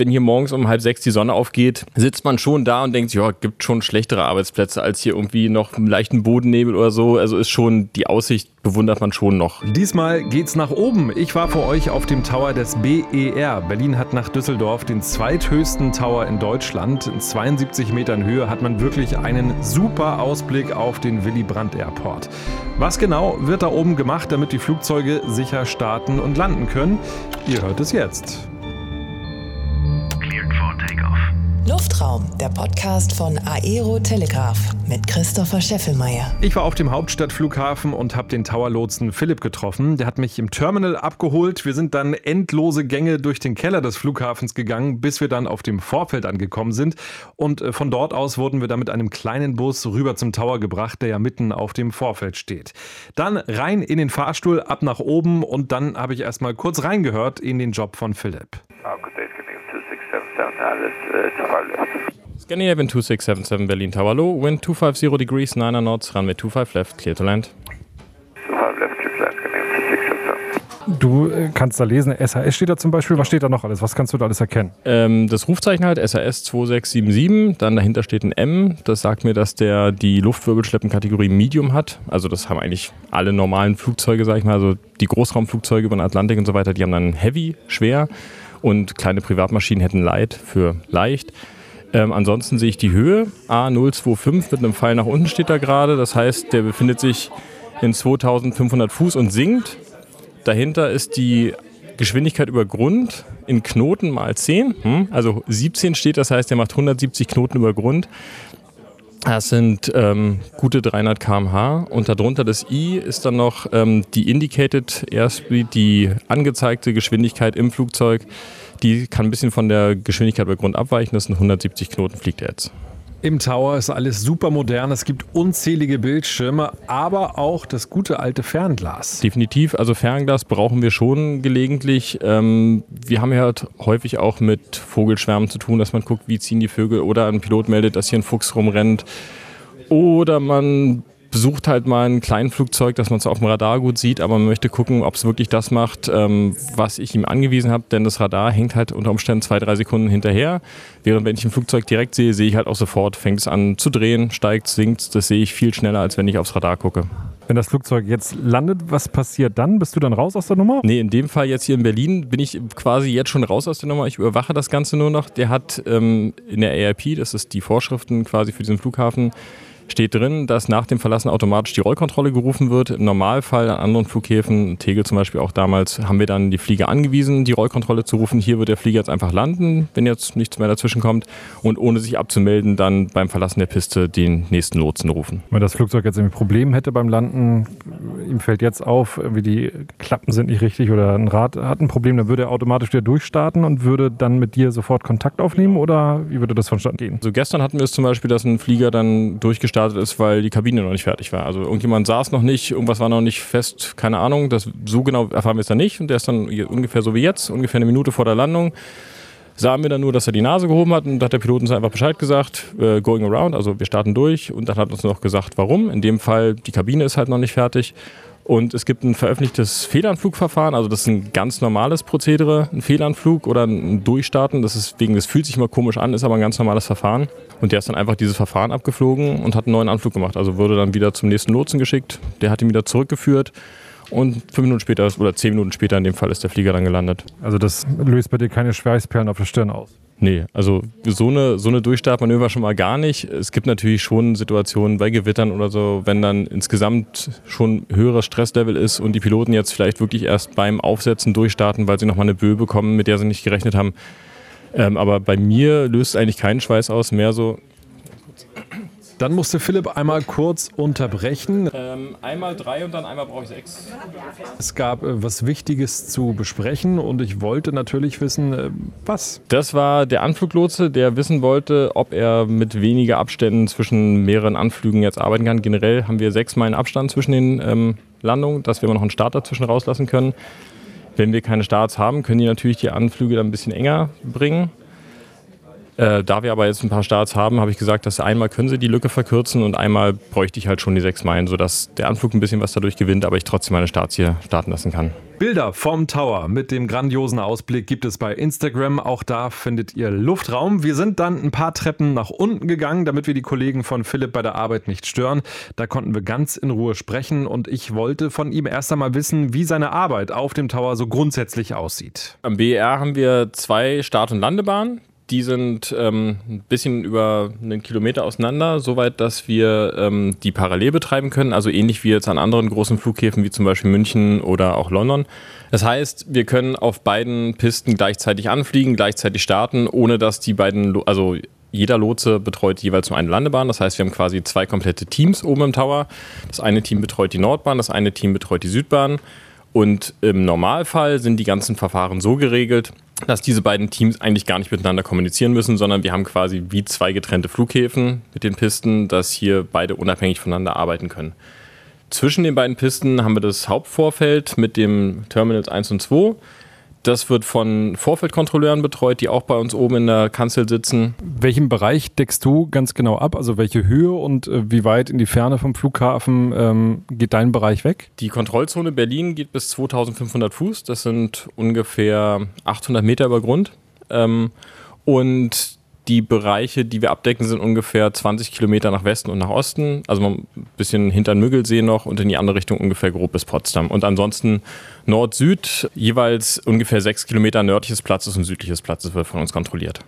wenn hier morgens um halb sechs die Sonne aufgeht, sitzt man schon da und denkt, ja, gibt schon schlechtere Arbeitsplätze als hier irgendwie noch einen leichten Bodennebel oder so. Also ist schon die Aussicht bewundert man schon noch. Diesmal geht's nach oben. Ich war vor euch auf dem Tower des BER. Berlin hat nach Düsseldorf den zweithöchsten Tower in Deutschland. In 72 Metern Höhe hat man wirklich einen super Ausblick auf den Willy Brandt Airport. Was genau wird da oben gemacht, damit die Flugzeuge sicher starten und landen können? Ihr hört es jetzt. Luftraum, der Podcast von Aero Telegraph mit Christopher Scheffelmeier. Ich war auf dem Hauptstadtflughafen und habe den Towerlotsen Philipp getroffen. Der hat mich im Terminal abgeholt. Wir sind dann endlose Gänge durch den Keller des Flughafens gegangen, bis wir dann auf dem Vorfeld angekommen sind. Und äh, von dort aus wurden wir dann mit einem kleinen Bus rüber zum Tower gebracht, der ja mitten auf dem Vorfeld steht. Dann rein in den Fahrstuhl, ab nach oben und dann habe ich erstmal kurz reingehört in den Job von Philipp. Oh, good day, 2677 Alice, uh, Tower. Scandinavian 2677 Berlin Tower Low, wind 250 degrees, 9 knots, runway 25 left, clear to land. 25 left, clear to land, Scandinavian 2677. Du äh, kannst da lesen, SAS steht da zum Beispiel. Was steht da noch alles? Was kannst du da alles erkennen? Ähm, das Rufzeichen halt SAS 2677, dann dahinter steht ein M. Das sagt mir, dass der die Luftwirbelschleppenkategorie Medium hat. Also das haben eigentlich alle normalen Flugzeuge, sag ich mal. Also die Großraumflugzeuge über den Atlantik und so weiter, die haben dann Heavy, schwer. Und kleine Privatmaschinen hätten Light für leicht. Ähm, ansonsten sehe ich die Höhe. A025 mit einem Pfeil nach unten steht da gerade. Das heißt, der befindet sich in 2500 Fuß und sinkt. Dahinter ist die Geschwindigkeit über Grund in Knoten mal 10. Hm? Also 17 steht, das heißt, der macht 170 Knoten über Grund. Das sind ähm, gute 300 km/h und darunter das I ist dann noch ähm, die Indicated Airspeed, die angezeigte Geschwindigkeit im Flugzeug. Die kann ein bisschen von der Geschwindigkeit bei Grund abweichen. Das sind 170 Knoten, fliegt er jetzt. Im Tower ist alles super modern. Es gibt unzählige Bildschirme, aber auch das gute alte Fernglas. Definitiv, also Fernglas brauchen wir schon gelegentlich. Ähm, wir haben ja halt häufig auch mit Vogelschwärmen zu tun, dass man guckt, wie ziehen die Vögel oder ein Pilot meldet, dass hier ein Fuchs rumrennt. Oder man besucht halt mal ein Kleinflugzeug, dass man es auf dem Radar gut sieht, aber man möchte gucken, ob es wirklich das macht, ähm, was ich ihm angewiesen habe, denn das Radar hängt halt unter Umständen zwei, drei Sekunden hinterher. Während wenn ich ein Flugzeug direkt sehe, sehe ich halt auch sofort, fängt es an zu drehen, steigt, sinkt. Das sehe ich viel schneller, als wenn ich aufs Radar gucke. Wenn das Flugzeug jetzt landet, was passiert dann? Bist du dann raus aus der Nummer? Nee, in dem Fall jetzt hier in Berlin bin ich quasi jetzt schon raus aus der Nummer. Ich überwache das Ganze nur noch. Der hat ähm, in der ARP, das ist die Vorschriften quasi für diesen Flughafen, steht drin, dass nach dem Verlassen automatisch die Rollkontrolle gerufen wird. Im Normalfall an anderen Flughäfen, Tegel zum Beispiel auch damals, haben wir dann die Flieger angewiesen, die Rollkontrolle zu rufen. Hier wird der Flieger jetzt einfach landen, wenn jetzt nichts mehr dazwischen kommt und ohne sich abzumelden, dann beim Verlassen der Piste den nächsten Lotsen rufen. Wenn das Flugzeug jetzt irgendwie Probleme hätte beim Landen, ihm fällt jetzt auf, wie die Klappen sind nicht richtig oder ein Rad hat ein Problem, dann würde er automatisch wieder durchstarten und würde dann mit dir sofort Kontakt aufnehmen oder wie würde das vonstatten gehen? So gestern hatten wir es zum Beispiel, dass ein Flieger dann durchgestartet ist, weil die Kabine noch nicht fertig war. Also irgendjemand saß noch nicht, irgendwas war noch nicht fest, keine Ahnung. Das, so genau erfahren wir es dann nicht. Und der ist dann ungefähr so wie jetzt, ungefähr eine Minute vor der Landung. Sahen wir dann nur, dass er die Nase gehoben hat und da hat der Pilot uns einfach Bescheid gesagt, äh, going around, also wir starten durch und dann hat uns noch gesagt, warum. In dem Fall, die Kabine ist halt noch nicht fertig. Und es gibt ein veröffentlichtes Fehlanflugverfahren, also das ist ein ganz normales Prozedere, ein Fehlanflug oder ein Durchstarten. Das ist wegen, das fühlt sich immer komisch an, ist aber ein ganz normales Verfahren. Und der ist dann einfach dieses Verfahren abgeflogen und hat einen neuen Anflug gemacht. Also wurde dann wieder zum nächsten Lotsen geschickt. Der hat ihn wieder zurückgeführt. Und fünf Minuten später oder zehn Minuten später in dem Fall ist der Flieger dann gelandet. Also das löst bei dir keine Schweißperlen auf der Stirn aus. Nee, also so eine, so eine Durchstartmanöver schon mal gar nicht. Es gibt natürlich schon Situationen bei Gewittern oder so, wenn dann insgesamt schon höheres Stresslevel ist und die Piloten jetzt vielleicht wirklich erst beim Aufsetzen durchstarten, weil sie nochmal eine Böe bekommen, mit der sie nicht gerechnet haben. Ähm, aber bei mir löst es eigentlich keinen Schweiß aus, mehr so. Dann musste Philipp einmal kurz unterbrechen. Ähm, einmal drei und dann einmal brauche ich sechs. Es gab äh, was Wichtiges zu besprechen und ich wollte natürlich wissen, äh, was. Das war der Anfluglotse, der wissen wollte, ob er mit weniger Abständen zwischen mehreren Anflügen jetzt arbeiten kann. Generell haben wir sechs Meilen Abstand zwischen den ähm, Landungen, dass wir noch einen Start dazwischen rauslassen können. Wenn wir keine Starts haben, können die natürlich die Anflüge dann ein bisschen enger bringen. Äh, da wir aber jetzt ein paar Starts haben, habe ich gesagt, dass einmal können sie die Lücke verkürzen und einmal bräuchte ich halt schon die sechs Meilen, sodass der Anflug ein bisschen was dadurch gewinnt, aber ich trotzdem meine Starts hier starten lassen kann. Bilder vom Tower mit dem grandiosen Ausblick gibt es bei Instagram. Auch da findet ihr Luftraum. Wir sind dann ein paar Treppen nach unten gegangen, damit wir die Kollegen von Philipp bei der Arbeit nicht stören. Da konnten wir ganz in Ruhe sprechen und ich wollte von ihm erst einmal wissen, wie seine Arbeit auf dem Tower so grundsätzlich aussieht. Am BER haben wir zwei Start- und Landebahnen. Die sind ähm, ein bisschen über einen Kilometer auseinander, soweit, dass wir ähm, die parallel betreiben können, also ähnlich wie jetzt an anderen großen Flughäfen wie zum Beispiel München oder auch London. Das heißt, wir können auf beiden Pisten gleichzeitig anfliegen, gleichzeitig starten, ohne dass die beiden, also jeder Lotse betreut jeweils nur eine Landebahn. Das heißt, wir haben quasi zwei komplette Teams oben im Tower. Das eine Team betreut die Nordbahn, das eine Team betreut die Südbahn. Und im Normalfall sind die ganzen Verfahren so geregelt, dass diese beiden Teams eigentlich gar nicht miteinander kommunizieren müssen, sondern wir haben quasi wie zwei getrennte Flughäfen mit den Pisten, dass hier beide unabhängig voneinander arbeiten können. Zwischen den beiden Pisten haben wir das Hauptvorfeld mit dem Terminals 1 und 2 das wird von Vorfeldkontrolleuren betreut, die auch bei uns oben in der Kanzel sitzen. Welchen Bereich deckst du ganz genau ab? Also welche Höhe und äh, wie weit in die Ferne vom Flughafen ähm, geht dein Bereich weg? Die Kontrollzone Berlin geht bis 2500 Fuß. Das sind ungefähr 800 Meter über Grund. Ähm, und die Bereiche, die wir abdecken, sind ungefähr 20 Kilometer nach Westen und nach Osten. Also ein bisschen hinter den Müggelsee noch und in die andere Richtung ungefähr grob bis Potsdam. Und ansonsten Nord-Süd, jeweils ungefähr sechs Kilometer nördliches Platzes und südliches Platzes wird von uns kontrolliert.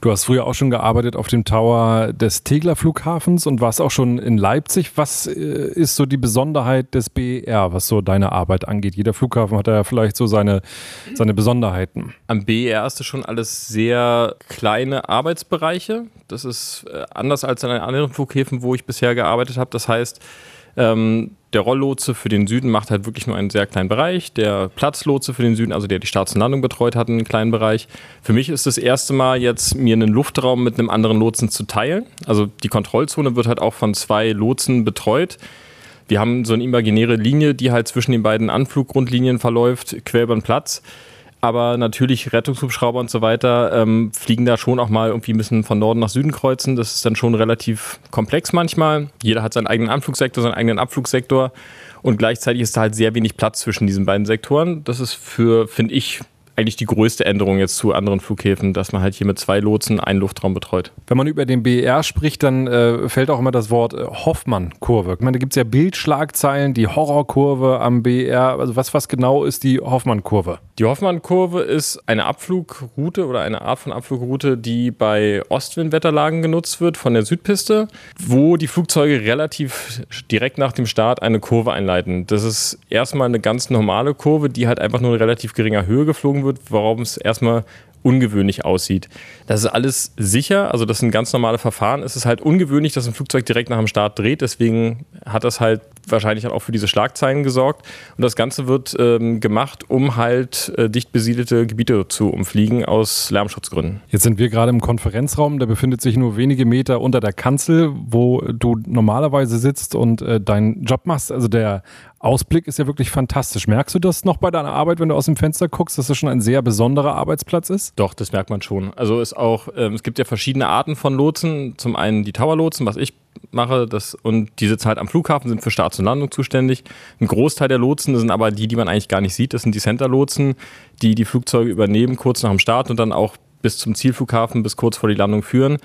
Du hast früher auch schon gearbeitet auf dem Tower des Tegler Flughafens und warst auch schon in Leipzig. Was äh, ist so die Besonderheit des BER, was so deine Arbeit angeht? Jeder Flughafen hat ja vielleicht so seine, seine Besonderheiten. Am BER ist das schon alles sehr kleine Arbeitsbereiche. Das ist äh, anders als an anderen Flughäfen, wo ich bisher gearbeitet habe. Das heißt, ähm, der Rolllotse für den Süden macht halt wirklich nur einen sehr kleinen Bereich. Der Platzlotse für den Süden, also der die Starts- und Landung betreut, hat einen kleinen Bereich. Für mich ist das erste Mal jetzt, mir einen Luftraum mit einem anderen Lotsen zu teilen. Also die Kontrollzone wird halt auch von zwei Lotsen betreut. Wir haben so eine imaginäre Linie, die halt zwischen den beiden Anfluggrundlinien verläuft, quer über den Platz. Aber natürlich Rettungshubschrauber und so weiter ähm, fliegen da schon auch mal irgendwie ein bisschen von Norden nach Süden kreuzen. Das ist dann schon relativ komplex manchmal. Jeder hat seinen eigenen Anflugsektor, seinen eigenen Abflugsektor. Und gleichzeitig ist da halt sehr wenig Platz zwischen diesen beiden Sektoren. Das ist für, finde ich, eigentlich die größte Änderung jetzt zu anderen Flughäfen, dass man halt hier mit zwei Lotsen einen Luftraum betreut. Wenn man über den BER spricht, dann äh, fällt auch immer das Wort äh, Hoffmann-Kurve. Ich meine, da gibt es ja Bildschlagzeilen, die Horrorkurve am BER. Also was, was genau ist die Hoffmann-Kurve? Die Hoffmann-Kurve ist eine Abflugroute oder eine Art von Abflugroute, die bei Ostwindwetterlagen genutzt wird von der Südpiste, wo die Flugzeuge relativ direkt nach dem Start eine Kurve einleiten. Das ist erstmal eine ganz normale Kurve, die halt einfach nur in relativ geringer Höhe geflogen wird warum es erstmal ungewöhnlich aussieht. Das ist alles sicher, also das sind ganz normale Verfahren. Es ist halt ungewöhnlich, dass ein Flugzeug direkt nach dem Start dreht, deswegen hat das halt wahrscheinlich auch für diese Schlagzeilen gesorgt. Und das Ganze wird ähm, gemacht, um halt äh, dicht besiedelte Gebiete zu umfliegen aus Lärmschutzgründen. Jetzt sind wir gerade im Konferenzraum, der befindet sich nur wenige Meter unter der Kanzel, wo du normalerweise sitzt und äh, deinen Job machst. Also der Ausblick ist ja wirklich fantastisch. Merkst du das noch bei deiner Arbeit, wenn du aus dem Fenster guckst, dass das schon ein sehr besonderer Arbeitsplatz ist? Doch, das merkt man schon. Also ist auch, ähm, es gibt ja verschiedene Arten von Lotsen. Zum einen die Tower-Lotsen, was ich mache, das, und die sitzen halt am Flughafen, sind für Starts und Landung zuständig. Ein Großteil der Lotsen sind aber die, die man eigentlich gar nicht sieht. Das sind die Center-Lotsen, die die Flugzeuge übernehmen, kurz nach dem Start und dann auch bis zum Zielflughafen, bis kurz vor die Landung führen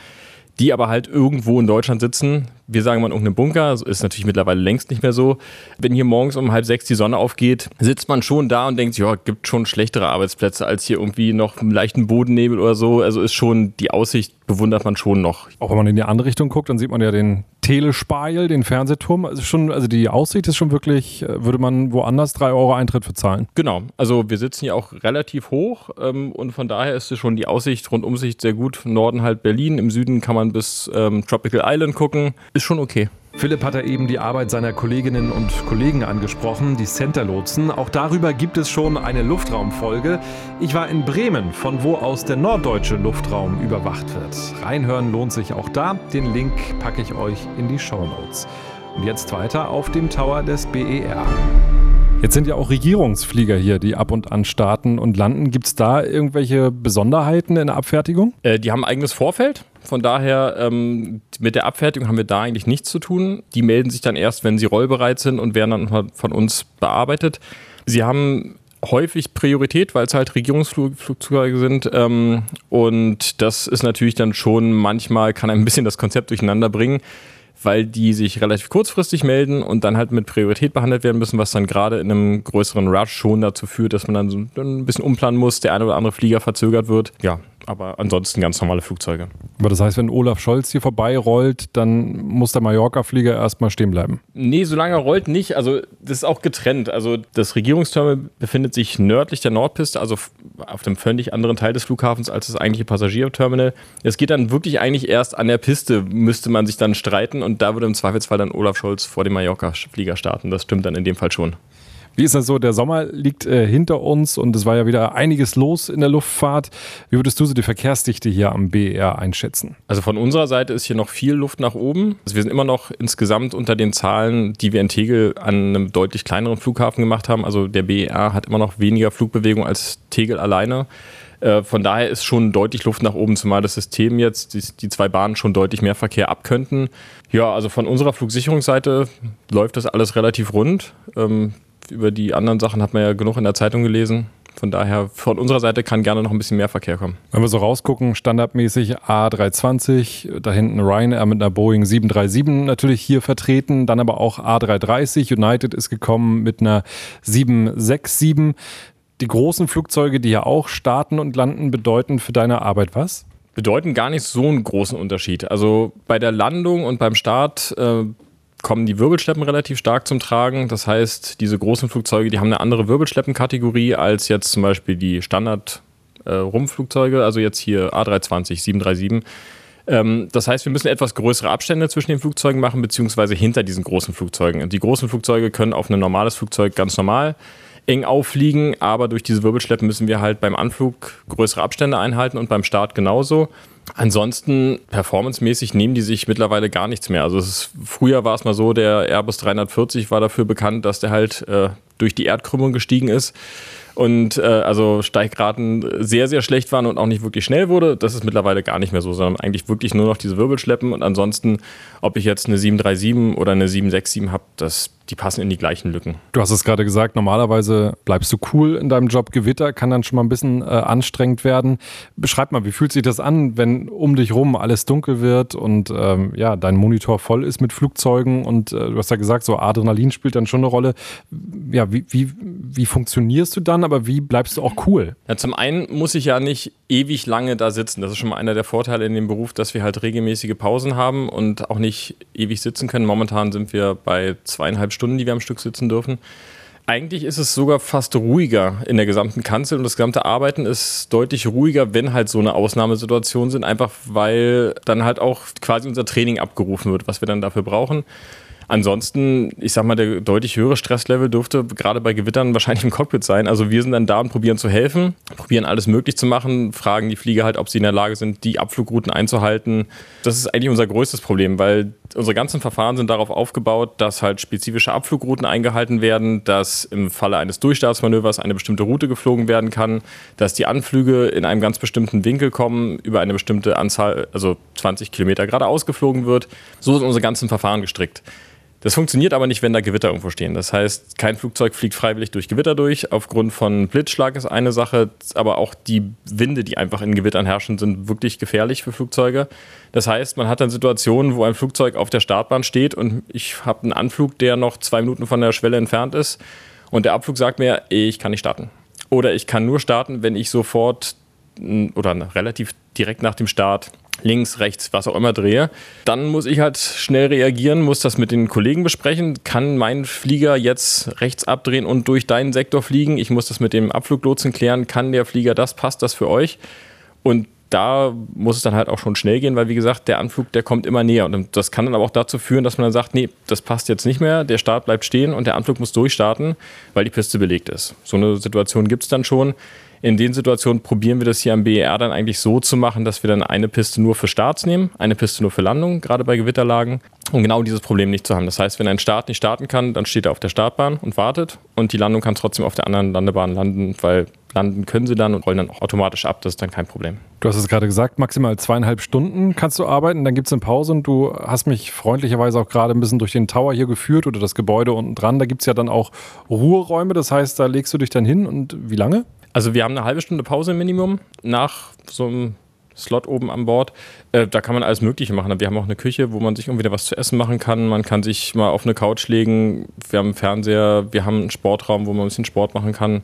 die aber halt irgendwo in Deutschland sitzen. Wir sagen mal in irgendeinem Bunker, ist natürlich mittlerweile längst nicht mehr so. Wenn hier morgens um halb sechs die Sonne aufgeht, sitzt man schon da und denkt, ja, gibt schon schlechtere Arbeitsplätze als hier irgendwie noch einen leichten Bodennebel oder so. Also ist schon die Aussicht bewundert man schon noch. Auch wenn man in die andere Richtung guckt, dann sieht man ja den Telespeil, den Fernsehturm. Also, schon, also die Aussicht ist schon wirklich, äh, würde man woanders drei Euro Eintritt für zahlen. Genau, also wir sitzen hier auch relativ hoch ähm, und von daher ist es schon die Aussicht, Rundumsicht sehr gut. Norden halt Berlin, im Süden kann man bis ähm, Tropical Island gucken. Ist schon okay. Philipp hat er eben die Arbeit seiner Kolleginnen und Kollegen angesprochen, die Center-Lotsen. Auch darüber gibt es schon eine Luftraumfolge. Ich war in Bremen, von wo aus der norddeutsche Luftraum überwacht wird. Reinhören lohnt sich auch da. Den Link packe ich euch in die Show Notes. Und jetzt weiter auf dem Tower des BER. Jetzt sind ja auch Regierungsflieger hier, die ab und an starten und landen. Gibt es da irgendwelche Besonderheiten in der Abfertigung? Äh, die haben ein eigenes Vorfeld. Von daher, ähm, mit der Abfertigung haben wir da eigentlich nichts zu tun. Die melden sich dann erst, wenn sie rollbereit sind und werden dann von uns bearbeitet. Sie haben häufig Priorität, weil es halt Regierungsflugzeuge sind. Ähm, und das ist natürlich dann schon manchmal, kann ein bisschen das Konzept durcheinander bringen weil die sich relativ kurzfristig melden und dann halt mit Priorität behandelt werden müssen, was dann gerade in einem größeren Rush schon dazu führt, dass man dann so ein bisschen umplanen muss, der eine oder andere Flieger verzögert wird. Ja, aber ansonsten ganz normale Flugzeuge. Aber das heißt, wenn Olaf Scholz hier vorbeirollt, dann muss der Mallorca-Flieger erstmal stehen bleiben? Nee, solange er rollt nicht. Also das ist auch getrennt. Also das Regierungsterminal befindet sich nördlich der Nordpiste, also auf dem völlig anderen Teil des Flughafens als das eigentliche Passagierterminal. Es geht dann wirklich eigentlich erst an der Piste, müsste man sich dann streiten und da würde im Zweifelsfall dann Olaf Scholz vor dem Mallorca-Flieger starten. Das stimmt dann in dem Fall schon. Wie ist das so? Der Sommer liegt äh, hinter uns und es war ja wieder einiges los in der Luftfahrt. Wie würdest du so die Verkehrsdichte hier am BER einschätzen? Also von unserer Seite ist hier noch viel Luft nach oben. Also wir sind immer noch insgesamt unter den Zahlen, die wir in Tegel an einem deutlich kleineren Flughafen gemacht haben. Also der BER hat immer noch weniger Flugbewegung als Tegel alleine. Äh, von daher ist schon deutlich Luft nach oben, zumal das System jetzt, die, die, zwei Bahnen schon deutlich mehr Verkehr abkönnten. Ja, also von unserer Flugsicherungsseite läuft das alles relativ rund. Ähm, über die anderen Sachen hat man ja genug in der Zeitung gelesen. Von daher, von unserer Seite kann gerne noch ein bisschen mehr Verkehr kommen. Wenn wir so rausgucken, standardmäßig A320, da hinten Ryanair mit einer Boeing 737 natürlich hier vertreten, dann aber auch A330. United ist gekommen mit einer 767. Die großen Flugzeuge, die ja auch starten und landen, bedeuten für deine Arbeit was? Bedeuten gar nicht so einen großen Unterschied. Also bei der Landung und beim Start äh, kommen die Wirbelschleppen relativ stark zum Tragen. Das heißt, diese großen Flugzeuge, die haben eine andere Wirbelschleppenkategorie als jetzt zum Beispiel die Standard-Rumpfflugzeuge, äh, also jetzt hier A320, 737. Ähm, das heißt, wir müssen etwas größere Abstände zwischen den Flugzeugen machen, beziehungsweise hinter diesen großen Flugzeugen. Die großen Flugzeuge können auf ein normales Flugzeug ganz normal eng auffliegen, aber durch diese Wirbelschleppen müssen wir halt beim Anflug größere Abstände einhalten und beim Start genauso. Ansonsten, performancemäßig nehmen die sich mittlerweile gar nichts mehr. Also ist, früher war es mal so, der Airbus 340 war dafür bekannt, dass der halt äh, durch die Erdkrümmung gestiegen ist und äh, also Steigraten sehr, sehr schlecht waren und auch nicht wirklich schnell wurde. Das ist mittlerweile gar nicht mehr so, sondern eigentlich wirklich nur noch diese Wirbelschleppen und ansonsten, ob ich jetzt eine 737 oder eine 767 habe, die passen in die gleichen Lücken. Du hast es gerade gesagt, normalerweise bleibst du cool in deinem Job. Gewitter kann dann schon mal ein bisschen äh, anstrengend werden. Beschreib mal, wie fühlt sich das an, wenn um dich rum alles dunkel wird und ähm, ja, dein Monitor voll ist mit Flugzeugen und äh, du hast ja gesagt, so Adrenalin spielt dann schon eine Rolle. Ja, wie, wie, wie funktionierst du dann, aber wie bleibst du auch cool? Ja, zum einen muss ich ja nicht ewig lange da sitzen. Das ist schon mal einer der Vorteile in dem Beruf, dass wir halt regelmäßige Pausen haben und auch nicht ewig sitzen können. Momentan sind wir bei zweieinhalb Stunden, die wir am Stück sitzen dürfen. Eigentlich ist es sogar fast ruhiger in der gesamten Kanzel und das gesamte Arbeiten ist deutlich ruhiger, wenn halt so eine Ausnahmesituation sind, einfach weil dann halt auch quasi unser Training abgerufen wird, was wir dann dafür brauchen. Ansonsten, ich sag mal, der deutlich höhere Stresslevel dürfte gerade bei Gewittern wahrscheinlich im Cockpit sein. Also wir sind dann da und probieren zu helfen, probieren alles möglich zu machen, fragen die Flieger halt, ob sie in der Lage sind, die Abflugrouten einzuhalten. Das ist eigentlich unser größtes Problem, weil unsere ganzen Verfahren sind darauf aufgebaut, dass halt spezifische Abflugrouten eingehalten werden, dass im Falle eines Durchstartsmanövers eine bestimmte Route geflogen werden kann, dass die Anflüge in einem ganz bestimmten Winkel kommen, über eine bestimmte Anzahl, also 20 Kilometer geradeaus geflogen wird. So sind unsere ganzen Verfahren gestrickt. Das funktioniert aber nicht, wenn da Gewitter irgendwo stehen. Das heißt, kein Flugzeug fliegt freiwillig durch Gewitter durch. Aufgrund von Blitzschlag ist eine Sache, aber auch die Winde, die einfach in Gewittern herrschen, sind wirklich gefährlich für Flugzeuge. Das heißt, man hat dann Situationen, wo ein Flugzeug auf der Startbahn steht und ich habe einen Anflug, der noch zwei Minuten von der Schwelle entfernt ist und der Abflug sagt mir, ich kann nicht starten. Oder ich kann nur starten, wenn ich sofort oder relativ direkt nach dem Start links, rechts, was auch immer drehe, dann muss ich halt schnell reagieren, muss das mit den Kollegen besprechen, kann mein Flieger jetzt rechts abdrehen und durch deinen Sektor fliegen, ich muss das mit dem Abfluglotsen klären, kann der Flieger das, passt das für euch? Und da muss es dann halt auch schon schnell gehen, weil wie gesagt, der Anflug, der kommt immer näher. Und das kann dann aber auch dazu führen, dass man dann sagt, nee, das passt jetzt nicht mehr, der Start bleibt stehen und der Anflug muss durchstarten, weil die Piste belegt ist. So eine Situation gibt es dann schon in den Situationen probieren wir das hier am BER dann eigentlich so zu machen, dass wir dann eine Piste nur für Starts nehmen, eine Piste nur für Landung, gerade bei Gewitterlagen, um genau dieses Problem nicht zu haben. Das heißt, wenn ein Start nicht starten kann, dann steht er auf der Startbahn und wartet und die Landung kann trotzdem auf der anderen Landebahn landen, weil landen können sie dann und rollen dann auch automatisch ab. Das ist dann kein Problem. Du hast es gerade gesagt, maximal zweieinhalb Stunden kannst du arbeiten, dann gibt es eine Pause und du hast mich freundlicherweise auch gerade ein bisschen durch den Tower hier geführt oder das Gebäude unten dran. Da gibt es ja dann auch Ruheräume, das heißt, da legst du dich dann hin und wie lange? Also wir haben eine halbe Stunde Pause im Minimum nach so einem Slot oben an Bord. Äh, da kann man alles Mögliche machen. Wir haben auch eine Küche, wo man sich irgendwie was zu essen machen kann. Man kann sich mal auf eine Couch legen. Wir haben einen Fernseher, wir haben einen Sportraum, wo man ein bisschen Sport machen kann.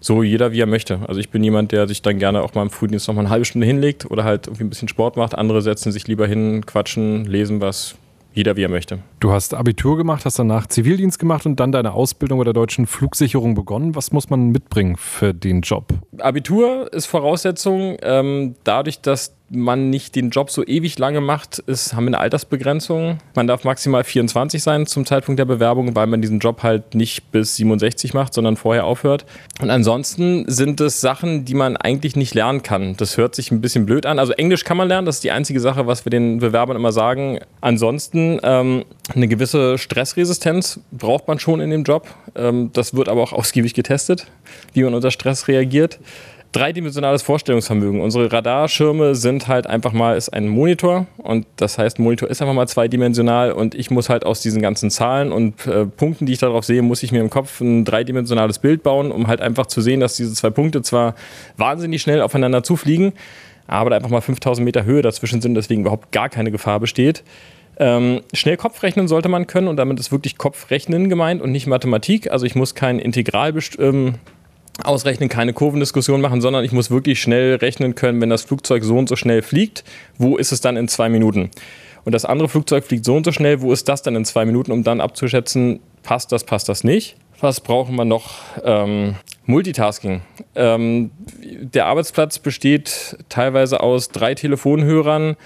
So jeder, wie er möchte. Also ich bin jemand, der sich dann gerne auch mal im Frühdienst noch mal eine halbe Stunde hinlegt oder halt irgendwie ein bisschen Sport macht. Andere setzen sich lieber hin, quatschen, lesen was, jeder wie er möchte. Du hast Abitur gemacht, hast danach Zivildienst gemacht und dann deine Ausbildung bei der deutschen Flugsicherung begonnen. Was muss man mitbringen für den Job? Abitur ist Voraussetzung. Ähm, dadurch, dass man nicht den Job so ewig lange macht, ist, haben wir eine Altersbegrenzung. Man darf maximal 24 sein zum Zeitpunkt der Bewerbung, weil man diesen Job halt nicht bis 67 macht, sondern vorher aufhört. Und ansonsten sind es Sachen, die man eigentlich nicht lernen kann. Das hört sich ein bisschen blöd an. Also Englisch kann man lernen, das ist die einzige Sache, was wir den Bewerbern immer sagen. Ansonsten ähm, eine gewisse Stressresistenz braucht man schon in dem Job. Ähm, das wird aber auch ausgiebig getestet, wie man unter Stress reagiert dreidimensionales Vorstellungsvermögen. Unsere Radarschirme sind halt einfach mal ist ein Monitor und das heißt, Monitor ist einfach mal zweidimensional und ich muss halt aus diesen ganzen Zahlen und äh, Punkten, die ich darauf sehe, muss ich mir im Kopf ein dreidimensionales Bild bauen, um halt einfach zu sehen, dass diese zwei Punkte zwar wahnsinnig schnell aufeinander zufliegen, aber da einfach mal 5000 Meter Höhe dazwischen sind, deswegen überhaupt gar keine Gefahr besteht. Ähm, schnell Kopfrechnen sollte man können und damit ist wirklich Kopfrechnen gemeint und nicht Mathematik. Also ich muss kein Integral ähm, ausrechnen, keine Kurvendiskussion machen, sondern ich muss wirklich schnell rechnen können, wenn das Flugzeug so und so schnell fliegt, wo ist es dann in zwei Minuten? Und das andere Flugzeug fliegt so und so schnell, wo ist das dann in zwei Minuten, um dann abzuschätzen, passt das, passt das nicht? Was brauchen wir noch? Ähm, Multitasking. Ähm, der Arbeitsplatz besteht teilweise aus drei Telefonhörern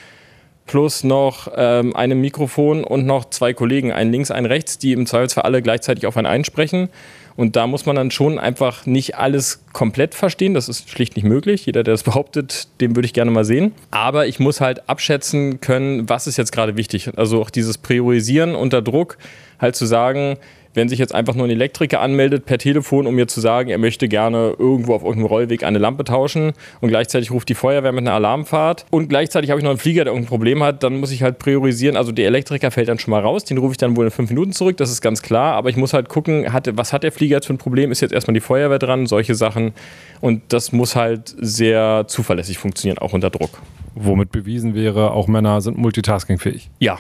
plus noch ähm, einem Mikrofon und noch zwei Kollegen, einen links, einen rechts, die im Zweifelsfall alle gleichzeitig auf einen einsprechen. Und da muss man dann schon einfach nicht alles komplett verstehen. Das ist schlicht nicht möglich. Jeder, der das behauptet, den würde ich gerne mal sehen. Aber ich muss halt abschätzen können, was ist jetzt gerade wichtig. Also auch dieses Priorisieren unter Druck, halt zu sagen, wenn sich jetzt einfach nur ein Elektriker anmeldet per Telefon, um mir zu sagen, er möchte gerne irgendwo auf irgendeinem Rollweg eine Lampe tauschen und gleichzeitig ruft die Feuerwehr mit einer Alarmfahrt und gleichzeitig habe ich noch einen Flieger, der irgendein Problem hat, dann muss ich halt priorisieren. Also der Elektriker fällt dann schon mal raus, den rufe ich dann wohl in fünf Minuten zurück, das ist ganz klar, aber ich muss halt gucken, hat, was hat der Flieger jetzt für ein Problem, ist jetzt erstmal die Feuerwehr dran, solche Sachen und das muss halt sehr zuverlässig funktionieren, auch unter Druck. Womit bewiesen wäre, auch Männer sind multitaskingfähig. Ja,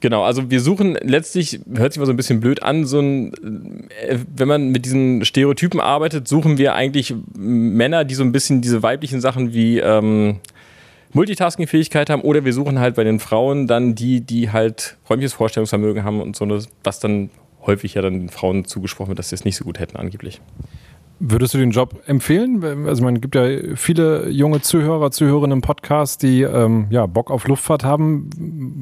Genau, also wir suchen letztlich, hört sich mal so ein bisschen blöd an, so ein, äh, wenn man mit diesen Stereotypen arbeitet, suchen wir eigentlich Männer, die so ein bisschen diese weiblichen Sachen wie ähm, Multitasking-Fähigkeit haben oder wir suchen halt bei den Frauen dann die, die halt räumliches Vorstellungsvermögen haben und so, was dann häufig ja dann den Frauen zugesprochen wird, dass sie es nicht so gut hätten angeblich. Würdest du den Job empfehlen? Also man gibt ja viele junge Zuhörer, Zuhörerinnen im Podcast, die ähm, ja, Bock auf Luftfahrt haben.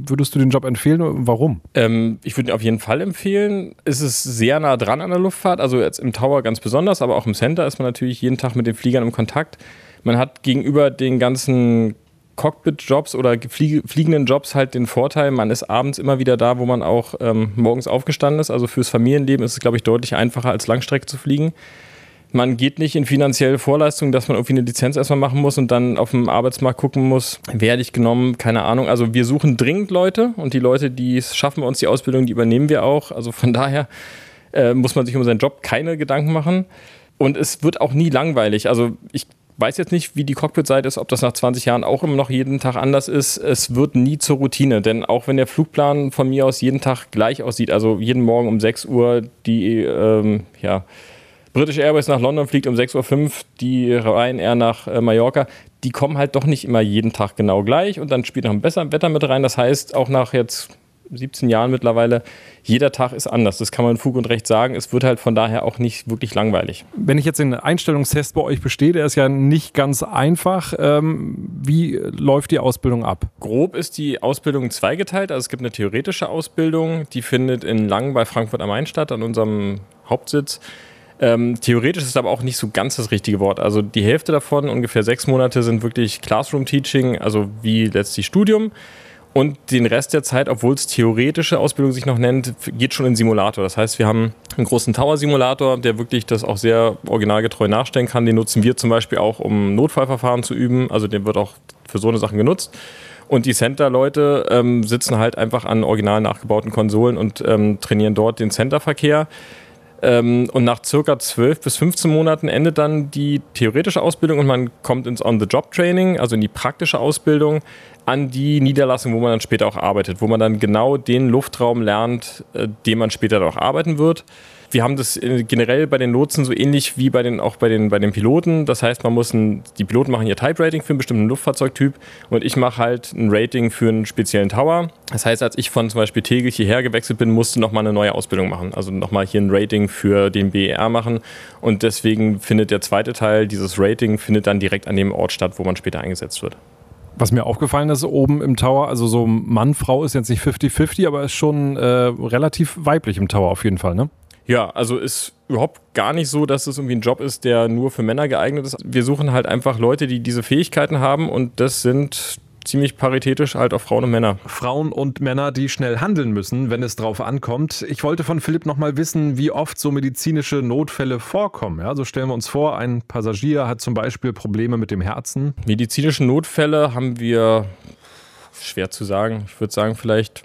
Würdest du den Job empfehlen und warum? Ähm, ich würde ihn auf jeden Fall empfehlen. Es ist sehr nah dran an der Luftfahrt, also jetzt im Tower ganz besonders, aber auch im Center ist man natürlich jeden Tag mit den Fliegern im Kontakt. Man hat gegenüber den ganzen Cockpit-Jobs oder fliegenden Jobs halt den Vorteil, man ist abends immer wieder da, wo man auch ähm, morgens aufgestanden ist. Also fürs Familienleben ist es, glaube ich, deutlich einfacher als Langstrecke zu fliegen man geht nicht in finanzielle Vorleistungen, dass man irgendwie eine Lizenz erstmal machen muss und dann auf dem Arbeitsmarkt gucken muss, werde ich genommen, keine Ahnung. Also wir suchen dringend Leute und die Leute, die schaffen bei uns die Ausbildung, die übernehmen wir auch. Also von daher äh, muss man sich um seinen Job keine Gedanken machen. Und es wird auch nie langweilig. Also ich weiß jetzt nicht, wie die Cockpit-Seite ist, ob das nach 20 Jahren auch immer noch jeden Tag anders ist. Es wird nie zur Routine, denn auch wenn der Flugplan von mir aus jeden Tag gleich aussieht, also jeden Morgen um 6 Uhr die, ähm, ja, British Airways nach London fliegt um 6.05 Uhr, die Ryanair nach äh, Mallorca. Die kommen halt doch nicht immer jeden Tag genau gleich und dann spielt noch ein besseres Wetter mit rein. Das heißt, auch nach jetzt 17 Jahren mittlerweile, jeder Tag ist anders. Das kann man Fug und Recht sagen. Es wird halt von daher auch nicht wirklich langweilig. Wenn ich jetzt den Einstellungstest bei euch bestehe, der ist ja nicht ganz einfach. Ähm, wie läuft die Ausbildung ab? Grob ist die Ausbildung zweigeteilt. Also es gibt eine theoretische Ausbildung, die findet in Langen bei Frankfurt am Main statt, an unserem Hauptsitz. Ähm, theoretisch ist aber auch nicht so ganz das richtige Wort. Also die Hälfte davon, ungefähr sechs Monate, sind wirklich Classroom-Teaching, also wie letztlich Studium. Und den Rest der Zeit, obwohl es theoretische Ausbildung sich noch nennt, geht schon in Simulator. Das heißt, wir haben einen großen Tower-Simulator, der wirklich das auch sehr originalgetreu nachstellen kann. Den nutzen wir zum Beispiel auch, um Notfallverfahren zu üben. Also den wird auch für so eine Sachen genutzt. Und die Center-Leute ähm, sitzen halt einfach an original nachgebauten Konsolen und ähm, trainieren dort den Center-Verkehr. Ähm, und nach circa 12 bis 15 Monaten endet dann die theoretische Ausbildung und man kommt ins On-the-Job-Training, also in die praktische Ausbildung an die Niederlassung, wo man dann später auch arbeitet, wo man dann genau den Luftraum lernt, äh, den man später auch arbeiten wird. Wir haben das äh, generell bei den Lotsen so ähnlich wie bei den, auch bei den, bei den Piloten. Das heißt, man muss ein, die Piloten machen ihr Type-Rating für einen bestimmten Luftfahrzeugtyp und ich mache halt ein Rating für einen speziellen Tower. Das heißt, als ich von zum Beispiel Tegel hierher gewechselt bin, musste nochmal eine neue Ausbildung machen. Also nochmal hier ein Rating für den BER machen. Und deswegen findet der zweite Teil, dieses Rating, findet dann direkt an dem Ort statt, wo man später eingesetzt wird. Was mir aufgefallen ist, oben im Tower, also so Mann, Frau ist jetzt nicht 50-50, aber ist schon äh, relativ weiblich im Tower auf jeden Fall, ne? Ja, also ist überhaupt gar nicht so, dass es irgendwie ein Job ist, der nur für Männer geeignet ist. Wir suchen halt einfach Leute, die diese Fähigkeiten haben und das sind ziemlich paritätisch halt auch Frauen und Männer. Frauen und Männer, die schnell handeln müssen, wenn es drauf ankommt. Ich wollte von Philipp nochmal wissen, wie oft so medizinische Notfälle vorkommen. Ja, so stellen wir uns vor, ein Passagier hat zum Beispiel Probleme mit dem Herzen. Medizinische Notfälle haben wir, schwer zu sagen, ich würde sagen vielleicht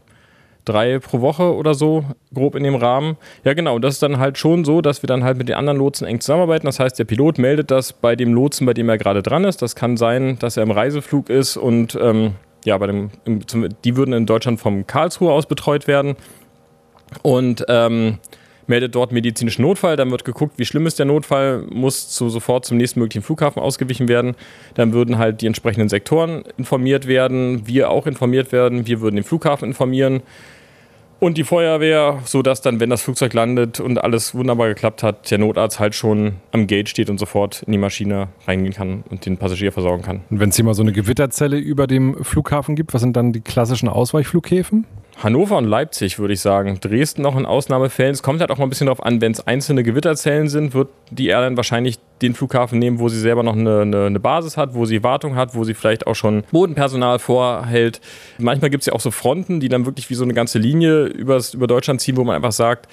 drei pro Woche oder so, grob in dem Rahmen. Ja, genau, das ist dann halt schon so, dass wir dann halt mit den anderen Lotsen eng zusammenarbeiten. Das heißt, der Pilot meldet das bei dem Lotsen, bei dem er gerade dran ist. Das kann sein, dass er im Reiseflug ist und ähm, ja, bei dem, im, die würden in Deutschland vom Karlsruhe aus betreut werden. Und ähm, meldet dort medizinischen Notfall, dann wird geguckt, wie schlimm ist der Notfall, muss zu, sofort zum nächsten möglichen Flughafen ausgewichen werden. Dann würden halt die entsprechenden Sektoren informiert werden, wir auch informiert werden, wir würden den Flughafen informieren und die Feuerwehr, sodass dann, wenn das Flugzeug landet und alles wunderbar geklappt hat, der Notarzt halt schon am Gate steht und sofort in die Maschine reingehen kann und den Passagier versorgen kann. Und wenn es hier mal so eine Gewitterzelle über dem Flughafen gibt, was sind dann die klassischen Ausweichflughäfen? Hannover und Leipzig, würde ich sagen. Dresden noch in Ausnahmefällen. Es kommt halt auch mal ein bisschen darauf an, wenn es einzelne Gewitterzellen sind, wird die Airline wahrscheinlich den Flughafen nehmen, wo sie selber noch eine, eine, eine Basis hat, wo sie Wartung hat, wo sie vielleicht auch schon Bodenpersonal vorhält. Manchmal gibt es ja auch so Fronten, die dann wirklich wie so eine ganze Linie übers, über Deutschland ziehen, wo man einfach sagt,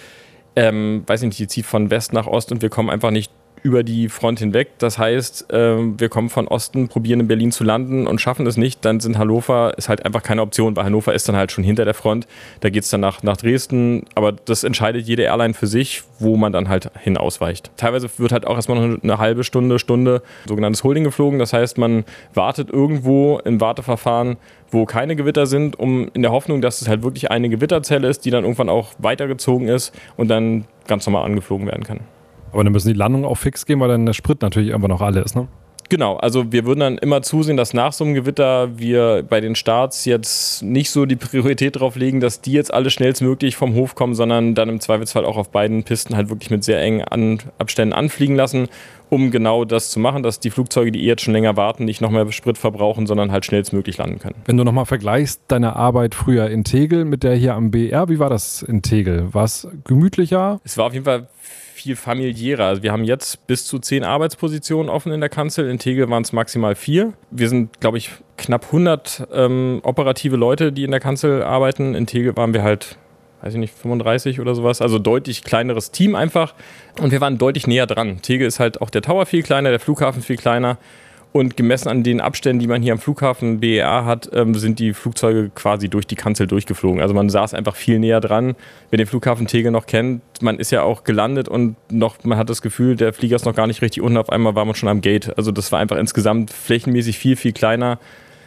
ähm, weiß nicht, die zieht von West nach Ost und wir kommen einfach nicht über die Front hinweg. Das heißt, äh, wir kommen von Osten, probieren in Berlin zu landen und schaffen es nicht. Dann sind Hannover ist halt einfach keine Option, weil Hannover ist dann halt schon hinter der Front. Da geht es dann nach, nach Dresden. Aber das entscheidet jede Airline für sich, wo man dann halt hin ausweicht. Teilweise wird halt auch erstmal noch eine halbe Stunde, Stunde sogenanntes Holding geflogen. Das heißt, man wartet irgendwo im Warteverfahren, wo keine Gewitter sind, um in der Hoffnung, dass es halt wirklich eine Gewitterzelle ist, die dann irgendwann auch weitergezogen ist und dann ganz normal angeflogen werden kann. Aber dann müssen die Landungen auch fix gehen, weil dann der Sprit natürlich irgendwann noch alle ist, ne? Genau, also wir würden dann immer zusehen, dass nach so einem Gewitter wir bei den Starts jetzt nicht so die Priorität darauf legen, dass die jetzt alle schnellstmöglich vom Hof kommen, sondern dann im Zweifelsfall auch auf beiden Pisten halt wirklich mit sehr engen An Abständen anfliegen lassen, um genau das zu machen, dass die Flugzeuge, die jetzt schon länger warten, nicht noch mehr Sprit verbrauchen, sondern halt schnellstmöglich landen können. Wenn du nochmal vergleichst deine Arbeit früher in Tegel mit der hier am BR, wie war das in Tegel? War es gemütlicher? Es war auf jeden Fall viel familiärer. Also wir haben jetzt bis zu zehn Arbeitspositionen offen in der Kanzel. In Tegel waren es maximal vier. Wir sind, glaube ich, knapp 100 ähm, operative Leute, die in der Kanzel arbeiten. In Tegel waren wir halt weiß ich nicht, 35 oder sowas. Also deutlich kleineres Team einfach. Und wir waren deutlich näher dran. Tegel ist halt auch der Tower viel kleiner, der Flughafen viel kleiner. Und gemessen an den Abständen, die man hier am Flughafen BER hat, ähm, sind die Flugzeuge quasi durch die Kanzel durchgeflogen. Also man saß einfach viel näher dran. Wer den Flughafen Tegel noch kennt, man ist ja auch gelandet und noch, man hat das Gefühl, der Flieger ist noch gar nicht richtig unten. Auf einmal war man schon am Gate. Also das war einfach insgesamt flächenmäßig viel, viel kleiner.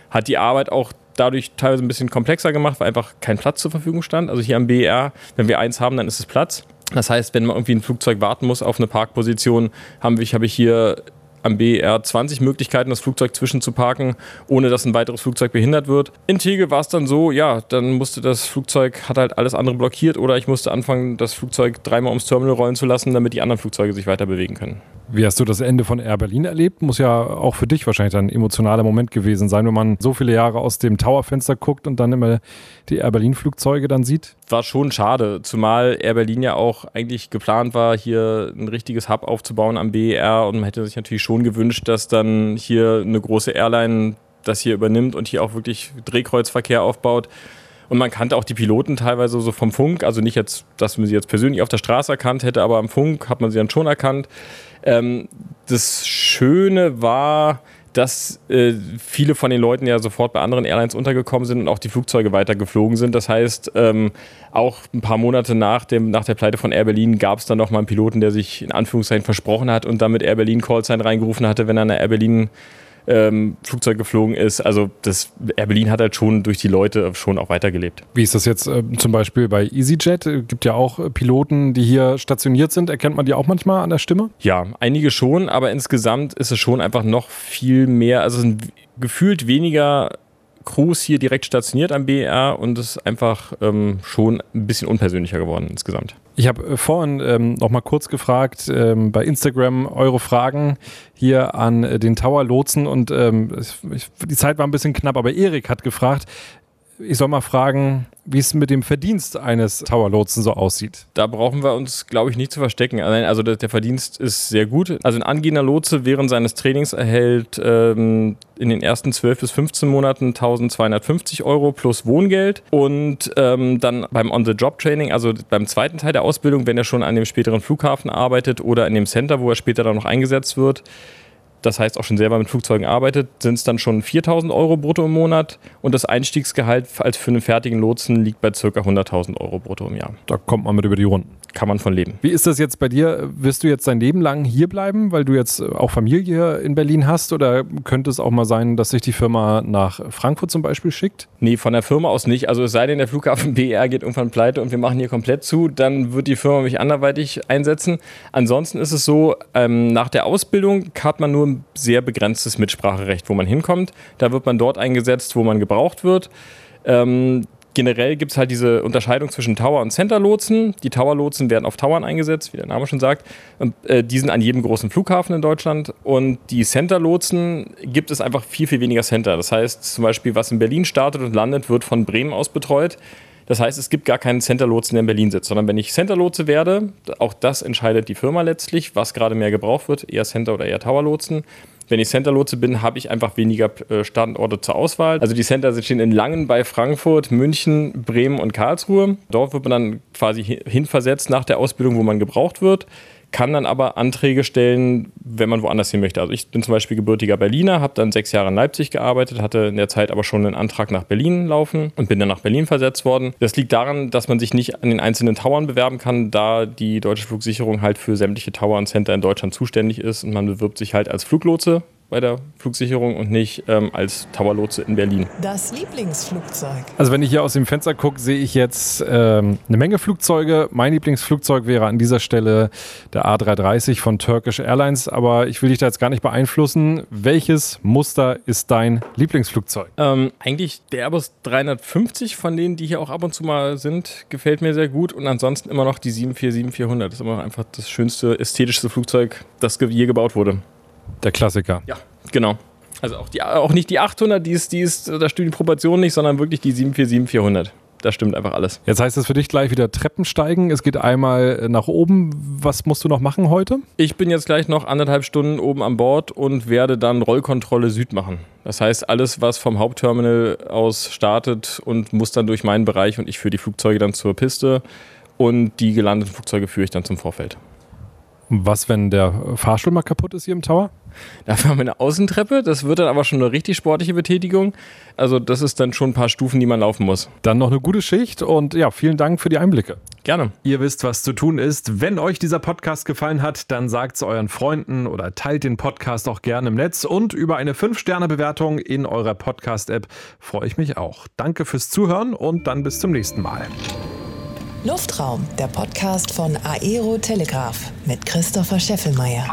Hat die Arbeit auch dadurch teilweise ein bisschen komplexer gemacht, weil einfach kein Platz zur Verfügung stand. Also hier am BER, wenn wir eins haben, dann ist es Platz. Das heißt, wenn man irgendwie ein Flugzeug warten muss auf eine Parkposition, habe ich, hab ich hier am BR 20 Möglichkeiten, das Flugzeug zwischenzuparken, ohne dass ein weiteres Flugzeug behindert wird. In Tegel war es dann so, ja, dann musste das Flugzeug, hat halt alles andere blockiert oder ich musste anfangen, das Flugzeug dreimal ums Terminal rollen zu lassen, damit die anderen Flugzeuge sich weiter bewegen können. Wie hast du das Ende von Air Berlin erlebt? Muss ja auch für dich wahrscheinlich ein emotionaler Moment gewesen sein, wenn man so viele Jahre aus dem Towerfenster guckt und dann immer die Air Berlin Flugzeuge dann sieht. War schon schade, zumal Air Berlin ja auch eigentlich geplant war, hier ein richtiges Hub aufzubauen am BER und man hätte sich natürlich schon gewünscht, dass dann hier eine große Airline das hier übernimmt und hier auch wirklich Drehkreuzverkehr aufbaut. Und man kannte auch die Piloten teilweise so vom Funk, also nicht jetzt, dass man sie jetzt persönlich auf der Straße erkannt hätte, aber am Funk hat man sie dann schon erkannt. Ähm, das Schöne war, dass äh, viele von den Leuten ja sofort bei anderen Airlines untergekommen sind und auch die Flugzeuge weiter geflogen sind. Das heißt, ähm, auch ein paar Monate nach, dem, nach der Pleite von Air Berlin gab es dann noch mal einen Piloten, der sich in Anführungszeichen versprochen hat und damit Air Berlin Callsign reingerufen hatte, wenn er eine Air Berlin ähm, Flugzeug geflogen ist. Also das Air Berlin hat halt schon durch die Leute schon auch weitergelebt. Wie ist das jetzt äh, zum Beispiel bei EasyJet? Es Gibt ja auch äh, Piloten, die hier stationiert sind. Erkennt man die auch manchmal an der Stimme? Ja, einige schon, aber insgesamt ist es schon einfach noch viel mehr. Also es sind gefühlt weniger Crews hier direkt stationiert am BER und es ist einfach ähm, schon ein bisschen unpersönlicher geworden insgesamt. Ich habe äh, vorhin ähm, noch mal kurz gefragt ähm, bei Instagram eure Fragen hier an äh, den Tower Lotsen und ähm, ich, die Zeit war ein bisschen knapp, aber Erik hat gefragt, ich soll mal fragen, wie es mit dem Verdienst eines Tower-Lotsen so aussieht. Da brauchen wir uns, glaube ich, nicht zu verstecken. Also der Verdienst ist sehr gut. Also ein angehender Lotse während seines Trainings erhält ähm, in den ersten 12 bis 15 Monaten 1250 Euro plus Wohngeld. Und ähm, dann beim On-the-Job-Training, also beim zweiten Teil der Ausbildung, wenn er schon an dem späteren Flughafen arbeitet oder in dem Center, wo er später dann noch eingesetzt wird, das heißt auch schon selber mit Flugzeugen arbeitet, sind es dann schon 4000 Euro brutto im Monat und das Einstiegsgehalt als für einen fertigen Lotsen liegt bei ca. 100.000 Euro brutto im Jahr. Da kommt man mit über die Runden. Kann man von leben. Wie ist das jetzt bei dir? Wirst du jetzt dein Leben lang hier bleiben, weil du jetzt auch Familie in Berlin hast? Oder könnte es auch mal sein, dass sich die Firma nach Frankfurt zum Beispiel schickt? Nee, von der Firma aus nicht. Also es sei denn, der Flughafen BR geht irgendwann pleite und wir machen hier komplett zu, dann wird die Firma mich anderweitig einsetzen. Ansonsten ist es so, ähm, nach der Ausbildung hat man nur ein sehr begrenztes Mitspracherecht, wo man hinkommt. Da wird man dort eingesetzt, wo man gebraucht wird. Ähm, generell gibt es halt diese Unterscheidung zwischen Tower- und Center-Lotsen. Die Tower-Lotsen werden auf Towern eingesetzt, wie der Name schon sagt. Und, äh, die sind an jedem großen Flughafen in Deutschland. Und die Center-Lotsen gibt es einfach viel, viel weniger Center. Das heißt, zum Beispiel, was in Berlin startet und landet, wird von Bremen aus betreut. Das heißt, es gibt gar keinen Center-Lotsen, der in Berlin sitzt, sondern wenn ich Center-Lotse werde, auch das entscheidet die Firma letztlich, was gerade mehr gebraucht wird, eher Center- oder eher Tower-Lotsen. Wenn ich Center-Lotse bin, habe ich einfach weniger äh, Standorte zur Auswahl. Also die Center stehen in Langen bei Frankfurt, München, Bremen und Karlsruhe. Dort wird man dann quasi hinversetzt nach der Ausbildung, wo man gebraucht wird kann dann aber Anträge stellen, wenn man woanders hin möchte. Also ich bin zum Beispiel gebürtiger Berliner, habe dann sechs Jahre in Leipzig gearbeitet, hatte in der Zeit aber schon einen Antrag nach Berlin laufen und bin dann nach Berlin versetzt worden. Das liegt daran, dass man sich nicht an den einzelnen Towern bewerben kann, da die deutsche Flugsicherung halt für sämtliche Tower und Center in Deutschland zuständig ist und man bewirbt sich halt als Fluglotse bei der Flugsicherung und nicht ähm, als Towerlotse in Berlin. Das Lieblingsflugzeug. Also wenn ich hier aus dem Fenster gucke, sehe ich jetzt ähm, eine Menge Flugzeuge. Mein Lieblingsflugzeug wäre an dieser Stelle der A330 von Turkish Airlines, aber ich will dich da jetzt gar nicht beeinflussen. Welches Muster ist dein Lieblingsflugzeug? Ähm, eigentlich der Airbus 350 von denen, die hier auch ab und zu mal sind, gefällt mir sehr gut und ansonsten immer noch die 747-400. Das ist immer einfach das schönste, ästhetischste Flugzeug, das je gebaut wurde. Der Klassiker. Ja, genau. Also auch, die, auch nicht die 800, die ist, die ist, da stimmt die Proportion nicht, sondern wirklich die 747-400. Da stimmt einfach alles. Jetzt heißt es für dich gleich wieder Treppen steigen. Es geht einmal nach oben. Was musst du noch machen heute? Ich bin jetzt gleich noch anderthalb Stunden oben an Bord und werde dann Rollkontrolle Süd machen. Das heißt, alles, was vom Hauptterminal aus startet und muss dann durch meinen Bereich und ich führe die Flugzeuge dann zur Piste und die gelandeten Flugzeuge führe ich dann zum Vorfeld. Was, wenn der Fahrstuhl mal kaputt ist hier im Tower? Dafür haben wir eine Außentreppe. Das wird dann aber schon eine richtig sportliche Betätigung. Also, das ist dann schon ein paar Stufen, die man laufen muss. Dann noch eine gute Schicht und ja, vielen Dank für die Einblicke. Gerne. Ihr wisst, was zu tun ist. Wenn euch dieser Podcast gefallen hat, dann sagt es euren Freunden oder teilt den Podcast auch gerne im Netz. Und über eine 5-Sterne-Bewertung in eurer Podcast-App freue ich mich auch. Danke fürs Zuhören und dann bis zum nächsten Mal. Luftraum, der Podcast von Aero Telegraph mit Christopher Scheffelmeier.